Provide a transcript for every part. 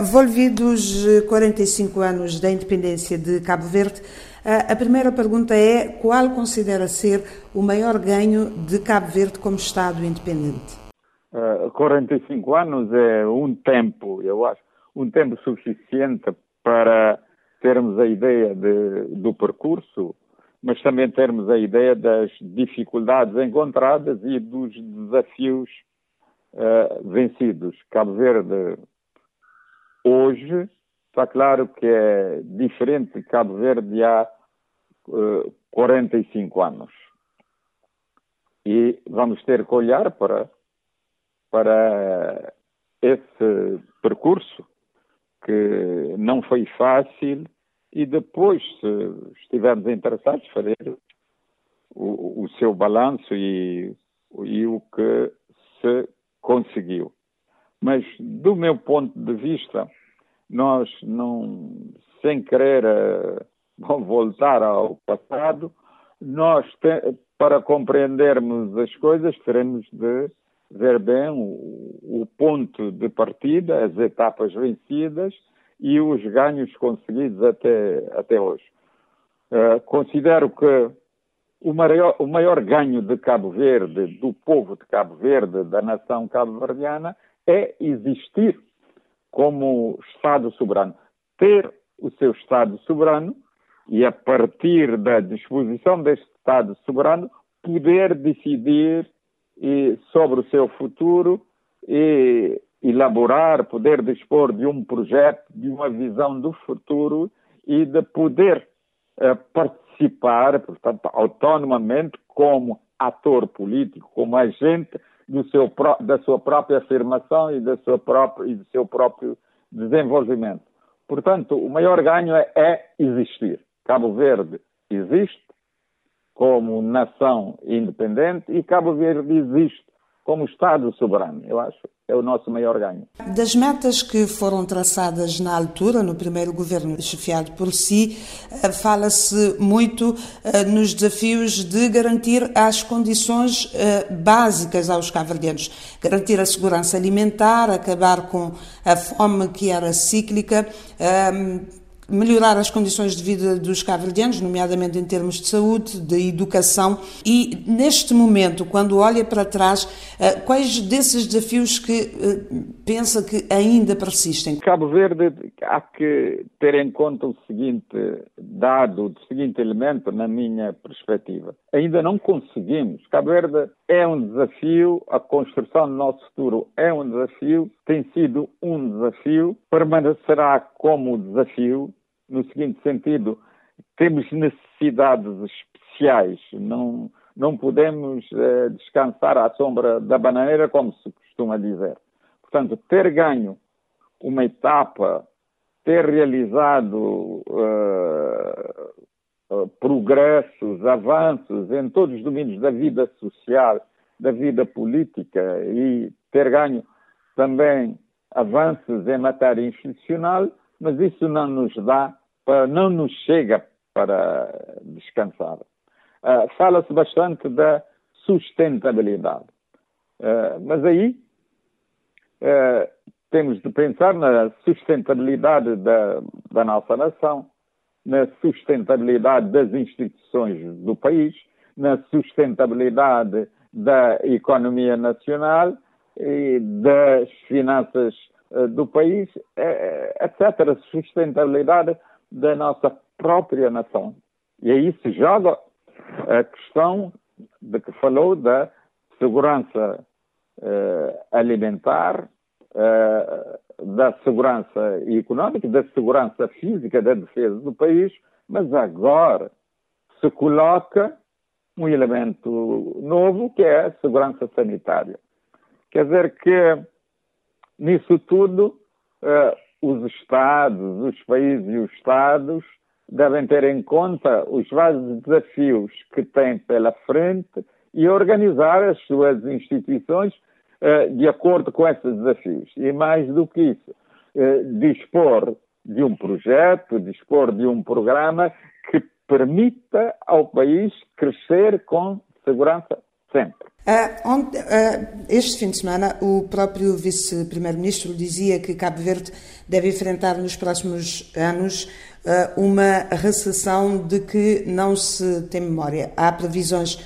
Volvidos 45 anos da independência de Cabo Verde, a primeira pergunta é qual considera ser o maior ganho de Cabo Verde como Estado independente? Uh, 45 anos é um tempo, eu acho, um tempo suficiente para termos a ideia de, do percurso, mas também termos a ideia das dificuldades encontradas e dos desafios uh, vencidos. Cabo Verde hoje está claro que é diferente de Cabo Verde há uh, eh, 45 anos. E vamos ter que olhar para, para esse percurso que não foi fácil e depois, se estivermos interessados, fazer o, o seu balanço e, e o que se conseguiu. Mas, do meu ponto de vista, nós não, sem querer uh, voltar ao passado, nós, te, para compreendermos as coisas, teremos de ver bem o, o ponto de partida, as etapas vencidas e os ganhos conseguidos até, até hoje. Uh, considero que o maior, o maior ganho de Cabo Verde, do povo de Cabo Verde, da nação cabo-verdiana, é existir como Estado soberano. Ter o seu Estado soberano e, a partir da disposição deste Estado soberano, poder decidir e, sobre o seu futuro e elaborar, poder dispor de um projeto, de uma visão do futuro e de poder uh, participar, portanto, autonomamente, como ator político, como agente do seu, da sua própria afirmação e, da sua própria, e do seu próprio desenvolvimento. Portanto, o maior ganho é, é existir. Cabo Verde existe como nação independente e Cabo Verde existe como Estado soberano. Eu acho é o nosso maior ganho. Das metas que foram traçadas na altura, no primeiro governo chefiado por si, eh, fala-se muito eh, nos desafios de garantir as condições eh, básicas aos cabo-verdianos. Garantir a segurança alimentar, acabar com a fome que era cíclica, melhorar as condições de vida dos cabo-verdianos, nomeadamente em termos de saúde, de educação. E neste momento, quando olha para trás, eh, quais desses desafios que eh, pensa que ainda persistem? Cabo Verde há que ter em conta o seguinte dado, o seguinte elemento na minha perspectiva. Ainda não conseguimos. Cabo Verde é um desafio, a construção do nosso futuro é um desafio, tem sido um desafio, permanecerá como desafio, no seguinte sentido, temos necessidades especiais, não, não podemos eh, descansar à sombra da bananeira, como se costuma dizer. Portanto, ter ganho uma etapa, ter realizado uh, uh, progressos, avanços em todos os domínios da vida social, da vida política e ter ganho também avanços em matéria institucional, mas isso não nos dá, não nos chega para descansar. Uh, Fala-se bastante da sustentabilidade, uh, mas aí uh, temos de pensar na sustentabilidade da, da nossa nação, na sustentabilidade das instituições do país, na sustentabilidade da economia nacional e das finanças eh, do país, eh, eh, etc. Sustentabilidade da nossa própria nação. E aí se joga a questão de que falou da segurança alimentar, da segurança económica, da segurança física, da defesa do país, mas agora se coloca um elemento novo que é a segurança sanitária. Quer dizer que nisso tudo uh, os Estados, os países e os Estados devem ter em conta os vários desafios que têm pela frente e organizar as suas instituições uh, de acordo com esses desafios. E mais do que isso, uh, dispor de um projeto, dispor de um programa que permita ao país crescer com segurança sempre. Uh, onde, uh, este fim de semana, o próprio vice-primeiro-ministro dizia que Cabo Verde deve enfrentar nos próximos anos uh, uma recessão de que não se tem memória. Há previsões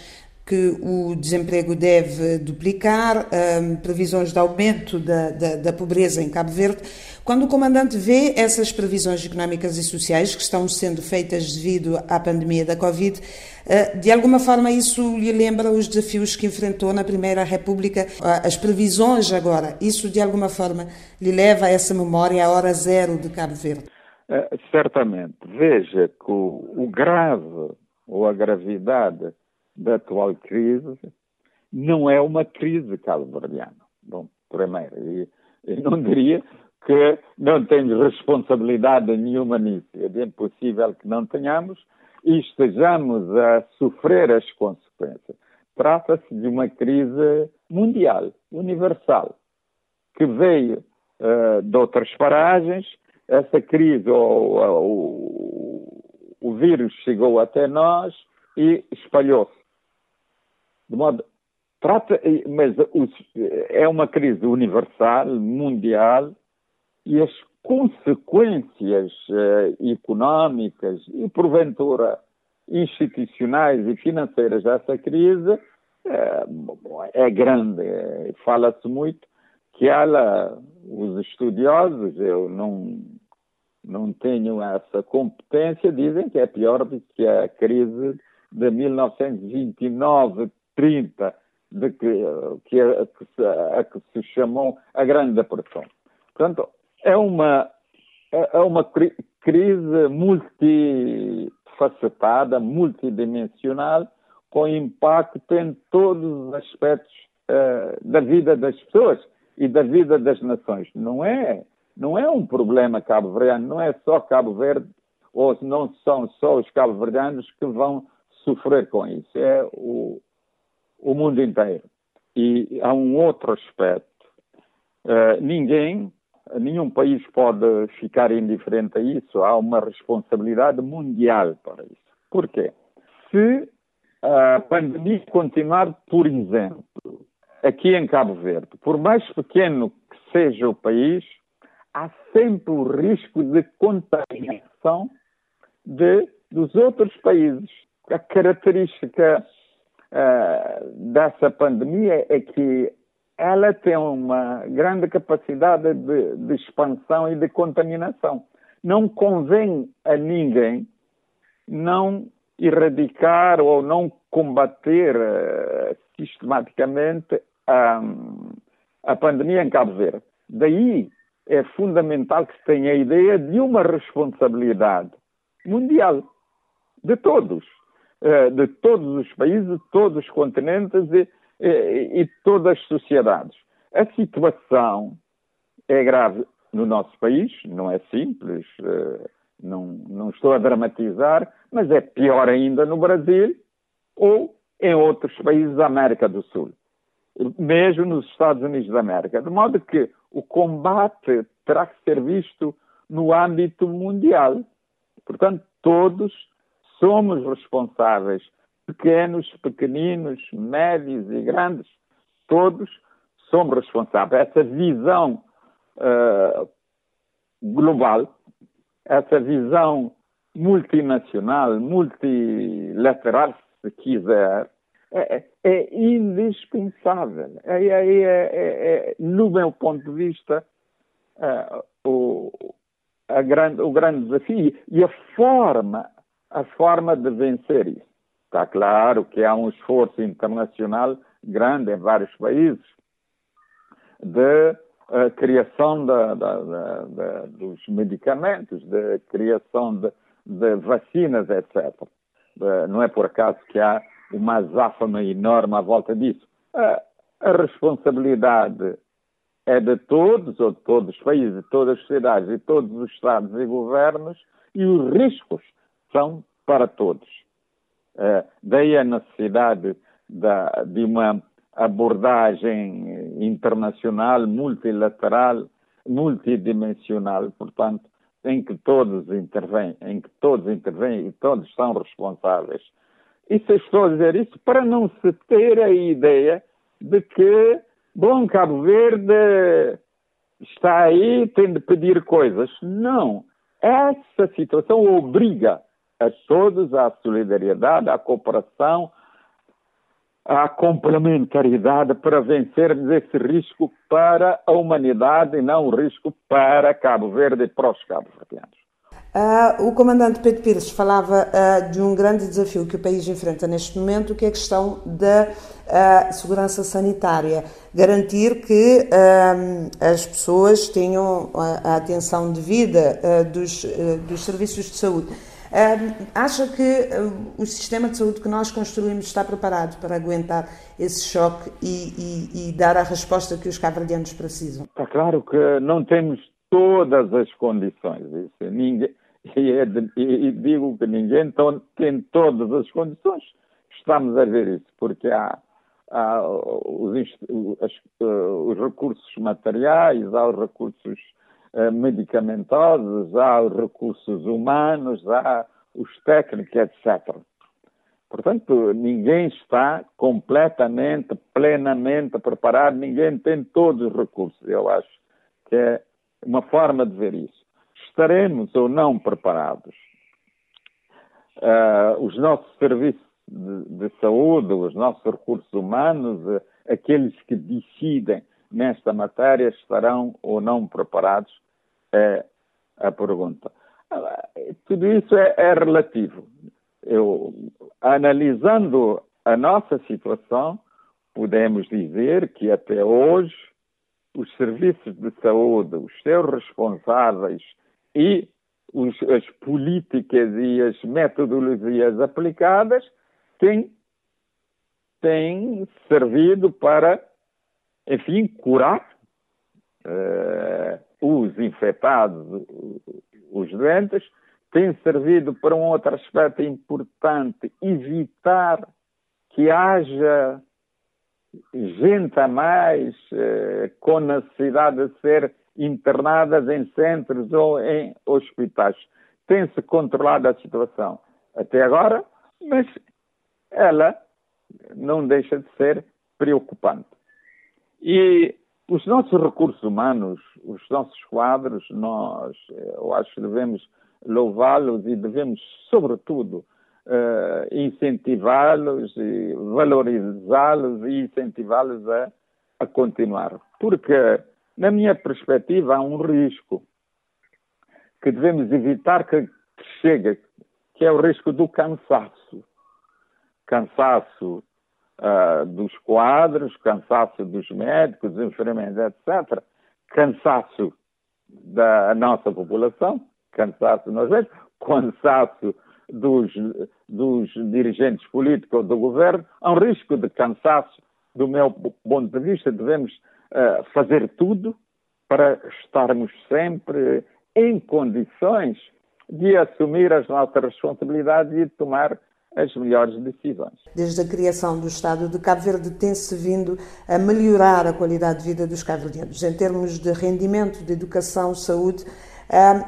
que o desemprego deve duplicar, um, previsões de aumento da, da, da, pobreza em Cabo Verde. Quando o comandante vê essas previsões económicas e sociais que estão sendo feitas devido à pandemia da Covid, uh, de alguma forma isso lhe lembra os desafios que enfrentou na Primeira República, as previsões agora, isso de alguma forma lhe leva a essa memória, à hora zero de Cabo Verde? Uh, certamente. Veja que o, o grave ou a gravidade da atual crise não é uma crise cabo-verdiana. Bom, primeiro, e, e não diria que não tenho responsabilidade nenhuma nisso. É impossível que não tenhamos e estejamos a sofrer as consequências. Trata-se de uma crise mundial, universal, que veio uh, de outras paragens. Essa crise, o, o, o vírus chegou até nós e espalhou-se de modo trata, mas é uma crise universal, mundial, e as consequências eh, económicas e, porventura, institucionais e financeiras dessa crise eh, é grande. Fala-se muito que ela, os estudiosos, eu não, não tenho essa competência, dizem que é pior do que a crise de 1929 30, de que, que, a, que, se, a que se chamou a Grande Depressão. Portanto, é uma, é, é uma crise multifacetada, multidimensional, com impacto em todos os aspectos uh, da vida das pessoas e da vida das nações. Não é, não é um problema cabo-verdiano, não é só Cabo Verde, ou não são só os cabo-verdianos que vão sofrer com isso. É o, o mundo inteiro. E há um outro aspecto. Uh, ninguém, nenhum país pode ficar indiferente a isso. Há uma responsabilidade mundial para isso. Porquê? Se a pandemia continuar, por exemplo, aqui em Cabo Verde, por mais pequeno que seja o país, há sempre o risco de contaminação de, dos outros países. A característica uh, dessa pandemia é que ela tem uma grande capacidade de, de, expansão e de contaminação. Não convém a ninguém não erradicar ou não combater uh, sistematicamente a, a pandemia em Cabo Verde. Daí é fundamental que se tenha a ideia de uma responsabilidade mundial de todos de todos os países, de todos os continentes e, e, e todas as sociedades. A situação é grave no nosso país, não é simples, eh, não, não estou a dramatizar, mas é pior ainda no Brasil ou em outros países da América do Sul, mesmo nos Estados Unidos da América. De modo que o combate terá que ser visto no âmbito mundial. Portanto, todos somos responsáveis, pequenos, pequeninos, médios e grandes, todos somos responsáveis. Essa visão uh, global, essa visão multinacional, multilateral, se quiser, é, é indispensável. É, é, é, é, no meu ponto de vista, uh, o, grande, o grande desafio e a forma a forma de vencer isso. Está claro que há um esforço internacional grande em vários países de uh, criação da, da, da, dos medicamentos, de criação de, de vacinas, etc. Uh, não é por acaso que há uma azáfama enorme à volta disso. Uh, a responsabilidade é de todos, ou de todos os países, de todas as sociedades, de todos os Estados e governos, e os riscos são para todos. Uh, daí a necessidade da, de uma abordagem internacional, multilateral, multidimensional, portanto, em que todos intervêm, em que todos intervêm e todos são responsáveis. Isso estou a dizer isso para não se ter a ideia de que, bom, Cabo Verde está aí, tem de pedir coisas. Não. Essa situação obriga a todos à solidariedade, à cooperação, à complementariedade para vencermos esse risco para a humanidade e não o risco para Cabo Verde e para os cabo-verdianos. Uh, o comandante Pedro Pires falava uh, de um grande desafio que o país enfrenta neste momento, que é a questão da uh, segurança sanitária. Garantir que as pessoas tenham a, a atenção devida dos, dos serviços de saúde. Acha que o sistema de saúde que nós construímos está preparado para aguentar esse choque e, e, e dar a resposta que os cabo precisam? Está claro que não temos todas as condições. Isso, ninguém, e, é e, digo que ninguém tem todas as condições. Estamos a ver isso, porque há, há os, as, os, recursos materiais, há os recursos medicamentosos, há os recursos humanos, há os técnicos, etc. Portanto, ninguém está completamente, plenamente preparado, ninguém tem todos os recursos. Eu acho que é uma forma de ver isso. Estaremos ou não preparados? Uh, os nossos serviços de, de, saúde, os nossos recursos humanos, uh, aqueles que decidem nesta matéria, estarão ou não preparados? É a pergunta. Tudo isso é, é relativo. Eu, analisando a nossa situação, podemos dizer que até hoje os serviços de saúde, os seus responsáveis e os, as políticas e as metodologias aplicadas têm, têm servido para, enfim, curar uh, os infectados, os doentes, tem servido para um outro aspecto importante, evitar que haja gente a mais eh, com necessidade de ser internadas em centros ou em hospitais. Tem-se controlado a situação até agora, mas ela não deixa de ser preocupante. E os nossos recursos humanos, os nossos quadros, nós, eu acho que devemos louvá-los e devemos, sobretudo, uh, incentivá-los e valorizá-los e incentivá-los a, a continuar. Porque, na minha perspectiva, há um risco que devemos evitar que, que chegue, que é o risco do cansaço. Cansaço uh, dos quadros, cansaço dos médicos, enfermeiros, etc. Cansaço da nossa população, cansaço nós mesmos, cansaço dos, dos dirigentes políticos do governo, há um risco de cansaço. Do meu ponto de vista, devemos uh, fazer tudo para estarmos sempre em condições de assumir as nossas responsabilidades e de tomar as melhores decisões. Desde a criação do Estado de Cabo Verde tem-se vindo a melhorar a qualidade de vida dos cabo-verdianos em termos de rendimento, de educação, saúde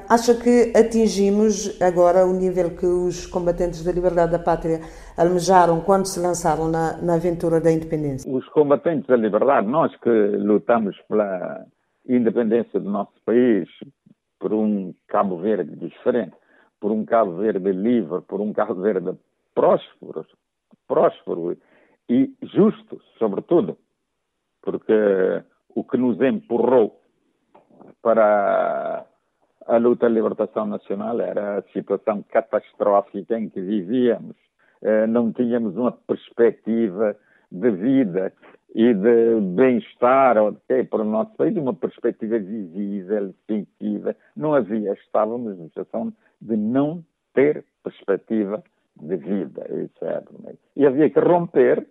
acha que atingimos agora o nível que os combatentes da liberdade da pátria almejaram quando se lançaram na, na aventura da independência? Os combatentes da liberdade, nós que lutamos pela independência do nosso país, por um Cabo Verde diferente, por um Cabo Verde livre, por um Cabo Verde próspero, próspero e justo, sobretudo, porque o que nos empurrou para a luta de libertação nacional era a situação catastrófica em que vivíamos. Eh, não tínhamos uma perspectiva de vida e de bem-estar okay, para o nosso país, uma perspectiva visível, definitiva. Não havia, estávamos numa situação de não ter perspectiva de vida. Isso era. E havia que romper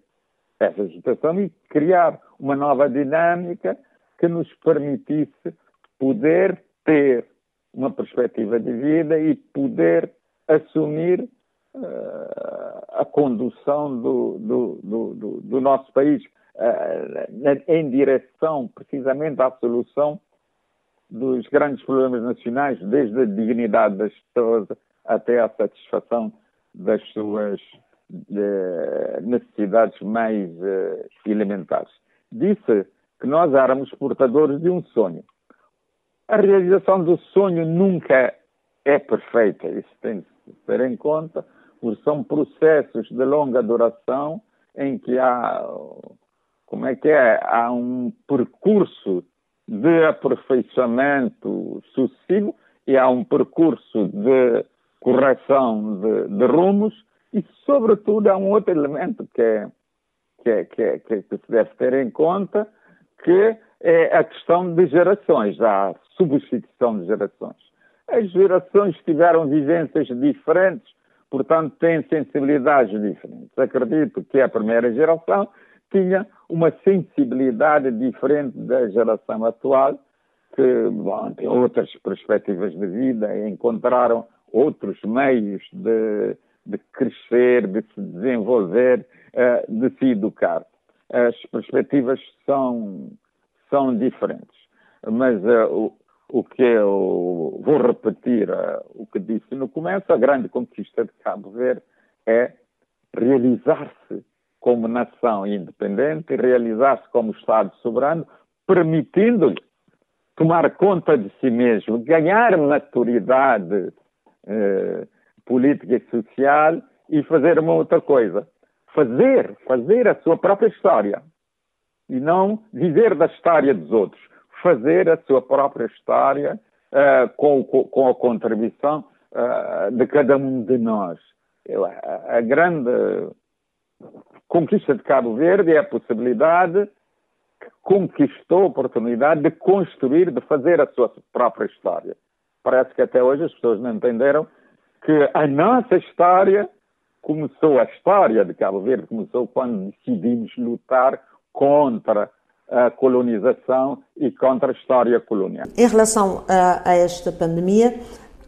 essa situação e criar uma nova dinâmica que nos permitisse poder ter uma perspectiva de vida e poder assumir uh, a condução do, do, do, do nosso país uh, em direção precisamente à solução dos grandes problemas nacionais, desde a dignidade das pessoas até à satisfação das suas necessidades mais uh, elementares. Disse que nós éramos portadores de um sonho. A realização do sonho nunca é perfeita, isso tem se ter em conta, porque são processos de longa duração em que há, como é que é, há um percurso de aperfeiçoamento sucessivo e há um percurso de correção de, de rumos e, sobretudo, há um outro elemento que, é, que, é, que, é, que, se deve ter em conta, que é a questão de gerações, a substituição de gerações. As gerações tiveram vivências diferentes, portanto, têm sensibilidades diferentes. Acredito que a primeira geração tinha uma sensibilidade diferente da geração atual, que bom, tem outras perspectivas de vida, encontraram outros meios de, de crescer, de se desenvolver, eh, de se educar. As perspectivas são, são diferentes. Mas uh, o, o que eu vou repetir, uh, o que disse no começo, a grande conquista de Cabo Verde é realizar-se como nação independente realizar-se como Estado soberano, permitindo-lhe tomar conta de si mesmo, ganhar maturidade eh, política e social e fazer uma outra coisa. Fazer, fazer a sua própria história. E não viver da história dos outros. Fazer a sua própria história uh, com, com, a contribuição uh, de cada um de nós. A, a grande conquista de Cabo Verde é a possibilidade conquistou a oportunidade de construir, de fazer a sua própria história. Parece que até hoje as pessoas não entenderam que a nossa história começou, a história de Cabo Verde começou quando decidimos lutar contra a colonização e contra a história colonial. Em relação a, a esta pandemia,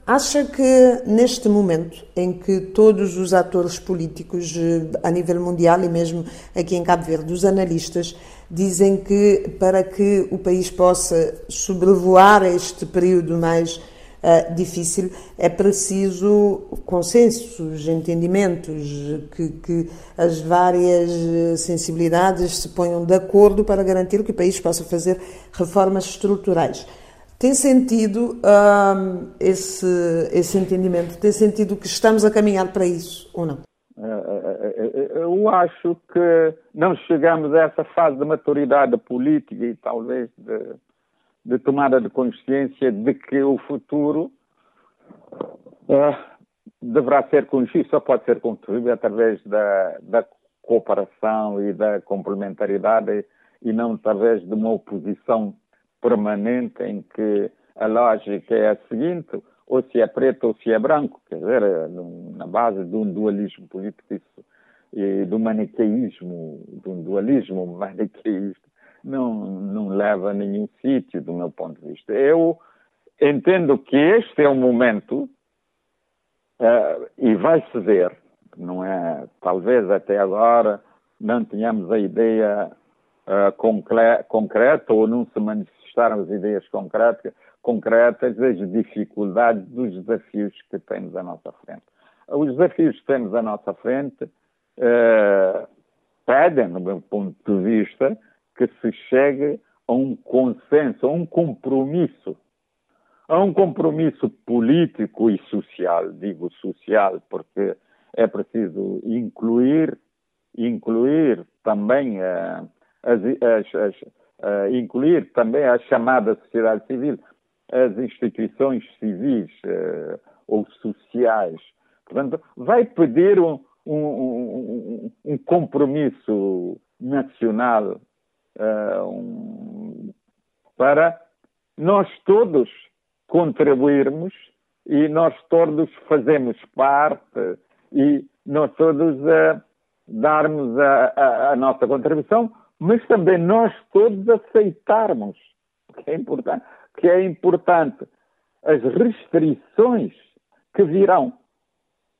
Acha que neste momento em que todos os atores políticos eh, a nível mundial e mesmo aqui em Cabo Verde, os analistas, dizem que para que o país possa sobrevoar este período mais uh, difícil é preciso consensos, entendimentos, que, que as várias eh, sensibilidades se ponham de acordo para garantir que o país possa fazer reformas estruturais. Tem sentido hum, esse, esse entendimento? Tem sentido que estamos a caminhar para isso ou não? É, é, eu acho que não chegamos a essa fase de maturidade política e talvez de, de tomada de consciência de que o futuro uh, deverá ser conhecido, só pode ser construído através da, da cooperação e da complementaridade e não através de uma oposição permanente em que a lógica é a seguinte, ou se é preto ou se é branco, quer dizer, na base de um dualismo político isso, e do maniqueísmo, de um dualismo maniqueísta, não, não leva a nenhum sítio, do meu ponto de vista. Eu entendo que este é o momento, uh, e vai-se ver, não é? Talvez até agora não tenhamos a ideia uh, concreta ou não se manifestaram as ideias concretas, concretas das dificuldades, dos desafios que temos à nossa frente. Os desafios que temos à nossa frente eh, pedem, no meu ponto de vista, que se chegue a um consenso, a um compromisso, a um compromisso político e social, digo social, porque é preciso incluir, incluir também uh, as, as, as, uh, incluir também a chamada sociedade civil, as instituições civis uh, ou sociais. Portanto, vai pedir um, um, um, um compromisso nacional uh, um, para nós todos contribuirmos e nós todos fazemos parte e nós todos uh, darmos a, a, a, nossa contribuição mas também nós todos aceitarmos, que é importante, que é importante as restrições que virão,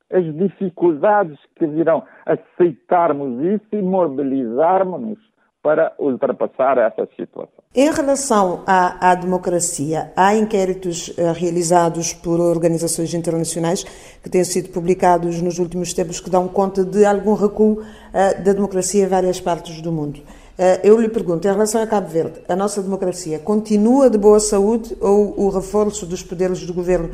as dificuldades que virão, aceitarmos isso e mobilizarmos-nos para ultrapassar essa situação. Em relação à, à democracia, há inquéritos uh, realizados por organizações internacionais que têm sido publicados nos últimos tempos que dão conta de algum recuo uh, da democracia em várias partes do mundo. Uh, eu lhe pergunto, em relação a Cabo Verde, a nossa democracia continua de boa saúde ou o reforço dos poderes do governo,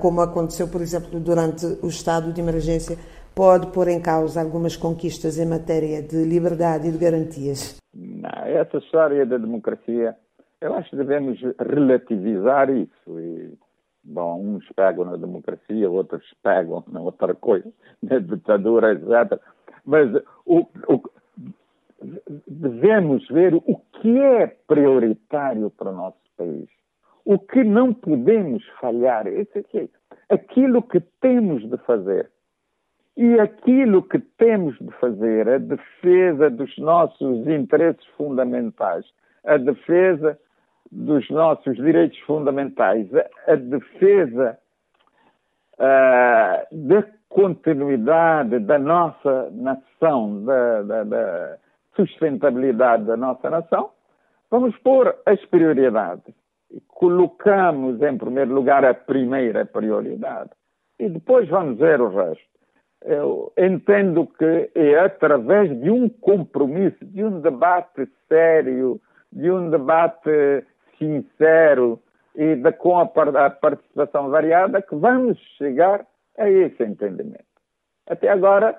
como aconteceu, por exemplo, durante o estado de emergência, pode pôr em causa algumas conquistas em matéria de liberdade e de garantias? Não, essa história da democracia, eu acho que devemos relativizar isso. E, bom, uns pegam na democracia, outros pegam na outra coisa, na ditadura, etc. Mas o, o, devemos ver o que é prioritário para o nosso país. O que não podemos falhar, aquilo que temos de fazer e aquilo que temos de fazer, a defesa dos nossos interesses fundamentais, a defesa dos nossos direitos fundamentais, a, defesa uh, da continuidade da nossa nação, da, da, da sustentabilidade da nossa nação, vamos pôr as prioridades. Colocamos em primeiro lugar a primeira prioridade e depois vamos ver o resto eu entendo que é através de um compromisso, de um debate sério, de um debate sincero e de, com a, a participação variada que vamos chegar a esse entendimento. Até agora,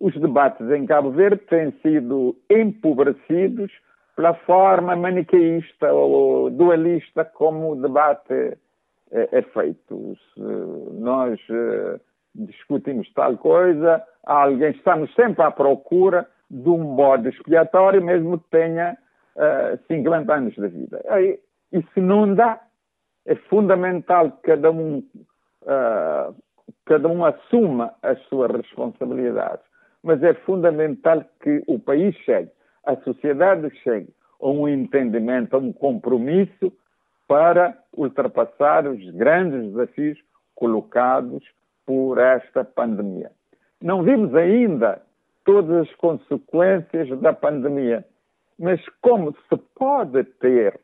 os debates em Cabo Verde têm sido empobrecidos pela forma maniqueísta ou dualista como o debate é, é feito. Nós eh, discutimos tal coisa, alguém, estamos sempre à procura de um bode expiatório, mesmo que tenha uh, eh, 50 anos de vida. Aí, isso não dá. É fundamental que cada um, uh, cada um assuma as suas responsabilidades. Mas é fundamental que o país chegue, a sociedade chegue a um entendimento, a um compromisso para ultrapassar os grandes desafios colocados por esta pandemia. Não vimos ainda todas as consequências da pandemia, mas como se pode ter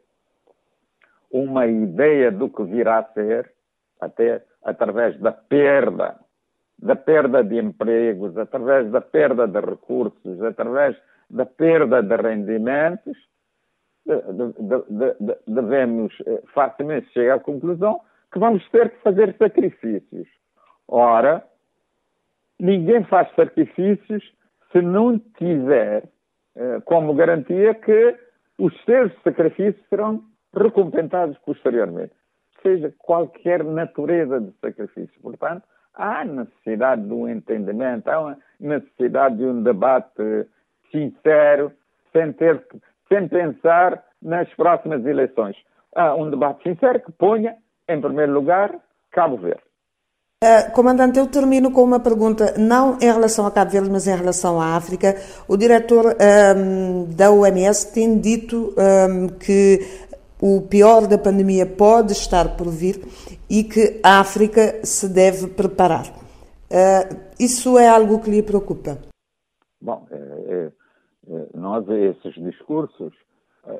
uma ideia do que virá a ser, até através da perda, da perda de empregos, através da perda de recursos, através da perda de rendimentos, devemos eh, facilmente chegar à conclusão que vamos ter que fazer sacrifícios Ora, ninguém faz sacrifícios se não tiver eh, como garantia que os seus sacrifícios serão recompensados posteriormente. Seja qualquer natureza de sacrifício. Portanto, há necessidade de um entendimento, há necessidade de um debate sincero, sem, ter, sem pensar nas próximas eleições. Há um debate sincero que ponha, em primeiro lugar, Cabo Verde. Uh, comandante, eu termino com uma pergunta, não em relação a Cabo Verde, mas em relação à África. O diretor um, ehm, da OMS tem dito um, ehm, que o pior da pandemia pode estar por vir e que a África se deve preparar. Uh, isso é algo que lhe preocupa? Bom, é, é, é nós, esses discursos,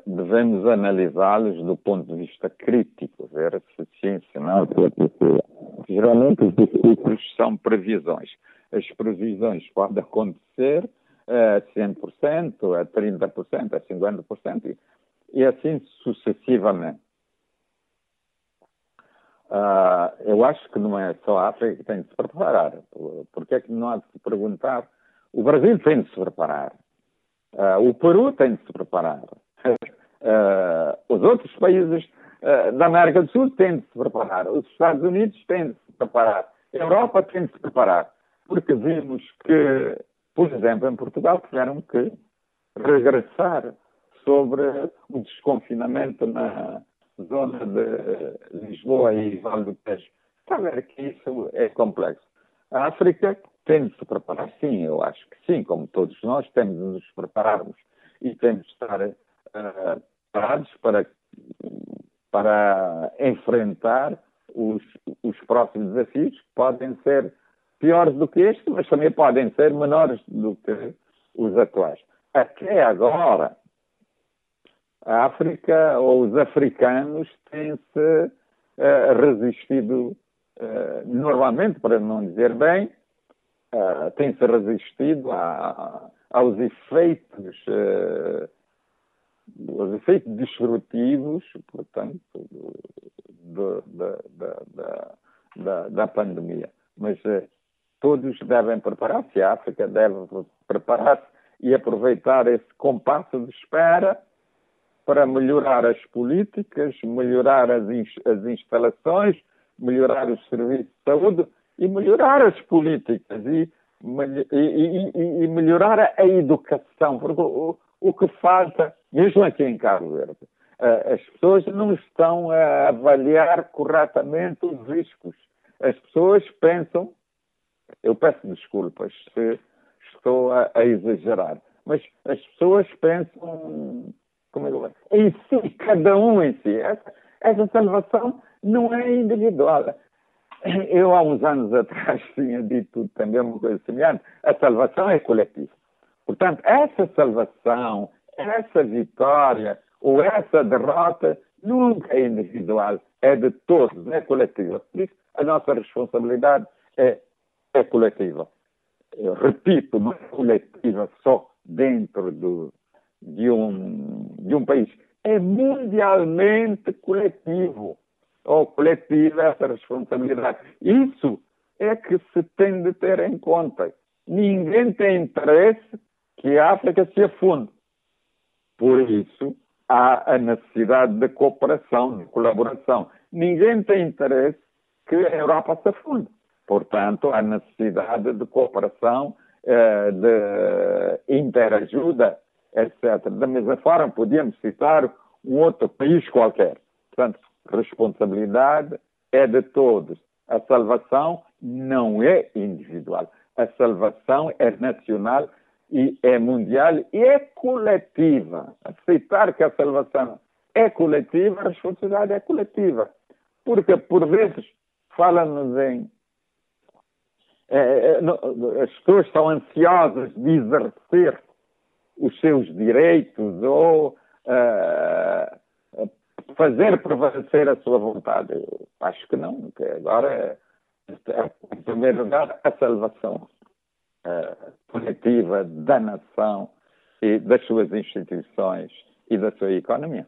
devemos analisá-los do ponto de vista crítico, ver se sim, se não, Geralmente os discursos são previsões. As previsões podem acontecer a 100%, a 30%, a 50% e assim sucessivamente. Uh, eu acho que não é só a África que tem de se preparar. Porque é que não há de se perguntar? O Brasil tem de se preparar. Uh, o Peru tem de se preparar. Uh, os outros países da América do Sul têm de se preparar. Os Estados Unidos têm de se preparar. A Europa tem de se preparar. Porque vimos que, por exemplo, em Portugal tiveram que regressar sobre o desconfinamento na zona de Lisboa e Vale do Tejo. Está a ver que isso é complexo. A África tem de se preparar, sim, eu acho que sim, como todos nós, temos de nos prepararmos e temos de estar uh, preparados para, para enfrentar os, os próximos desafios, que podem ser piores do que este, mas também podem ser menores do que os atuais. Até agora, a África ou os africanos têm-se uh, resistido uh, normalmente, para não dizer bem, uh, têm-se resistido a, aos efeitos aos efeitos destrutivos, portanto, do, da, da, da, da, pandemia. Mas todos devem preparar-se, a África deve preparar-se e aproveitar esse compasso de espera para melhorar as políticas, melhorar as, as instalações, melhorar os serviços de saúde e melhorar as políticas e, e, e, e melhorar a educação, porque o, o, que falta, mesmo aqui em Cabo Verde, as pessoas não estão a avaliar corretamente os riscos. As pessoas pensam, eu peço desculpas se estou a, a exagerar, mas as pessoas pensam como é que em si, cada um em si. Essa, essa salvação não é individual. Eu, há uns anos atrás, tinha dito também uma coisa semelhante. A salvação é coletiva. Portanto, essa salvação, essa vitória ou essa derrota nunca é individual, é de todos, é coletiva. Por isso, a nossa responsabilidade é, é coletiva. Eu repito, não é coletiva só dentro do, de um, de um país. É mundialmente coletivo, ou coletiva essa responsabilidade. Isso é que se tem de ter em conta. Ninguém tem interesse que a África se afunde. Por isso, há a necessidade de cooperação, de colaboração. Ninguém tem interesse que a Europa se afunde. Portanto, há necessidade de cooperação, eh, de interajuda etc. Da mesma forma, podíamos citar um outro país qualquer. Portanto, responsabilidade é de todos. A salvação não é individual. A salvação é nacional e é mundial e é coletiva. Aceitar que a salvação é coletiva, a responsabilidade é coletiva. Porque, por vezes, fala-nos em. É, as pessoas estão ansiosas de exercer os seus direitos ou uh, fazer prevalecer a sua vontade. Eu acho que não, que agora é, em primeiro lugar, a salvação uh, coletiva da nação e das suas instituições e da sua economia.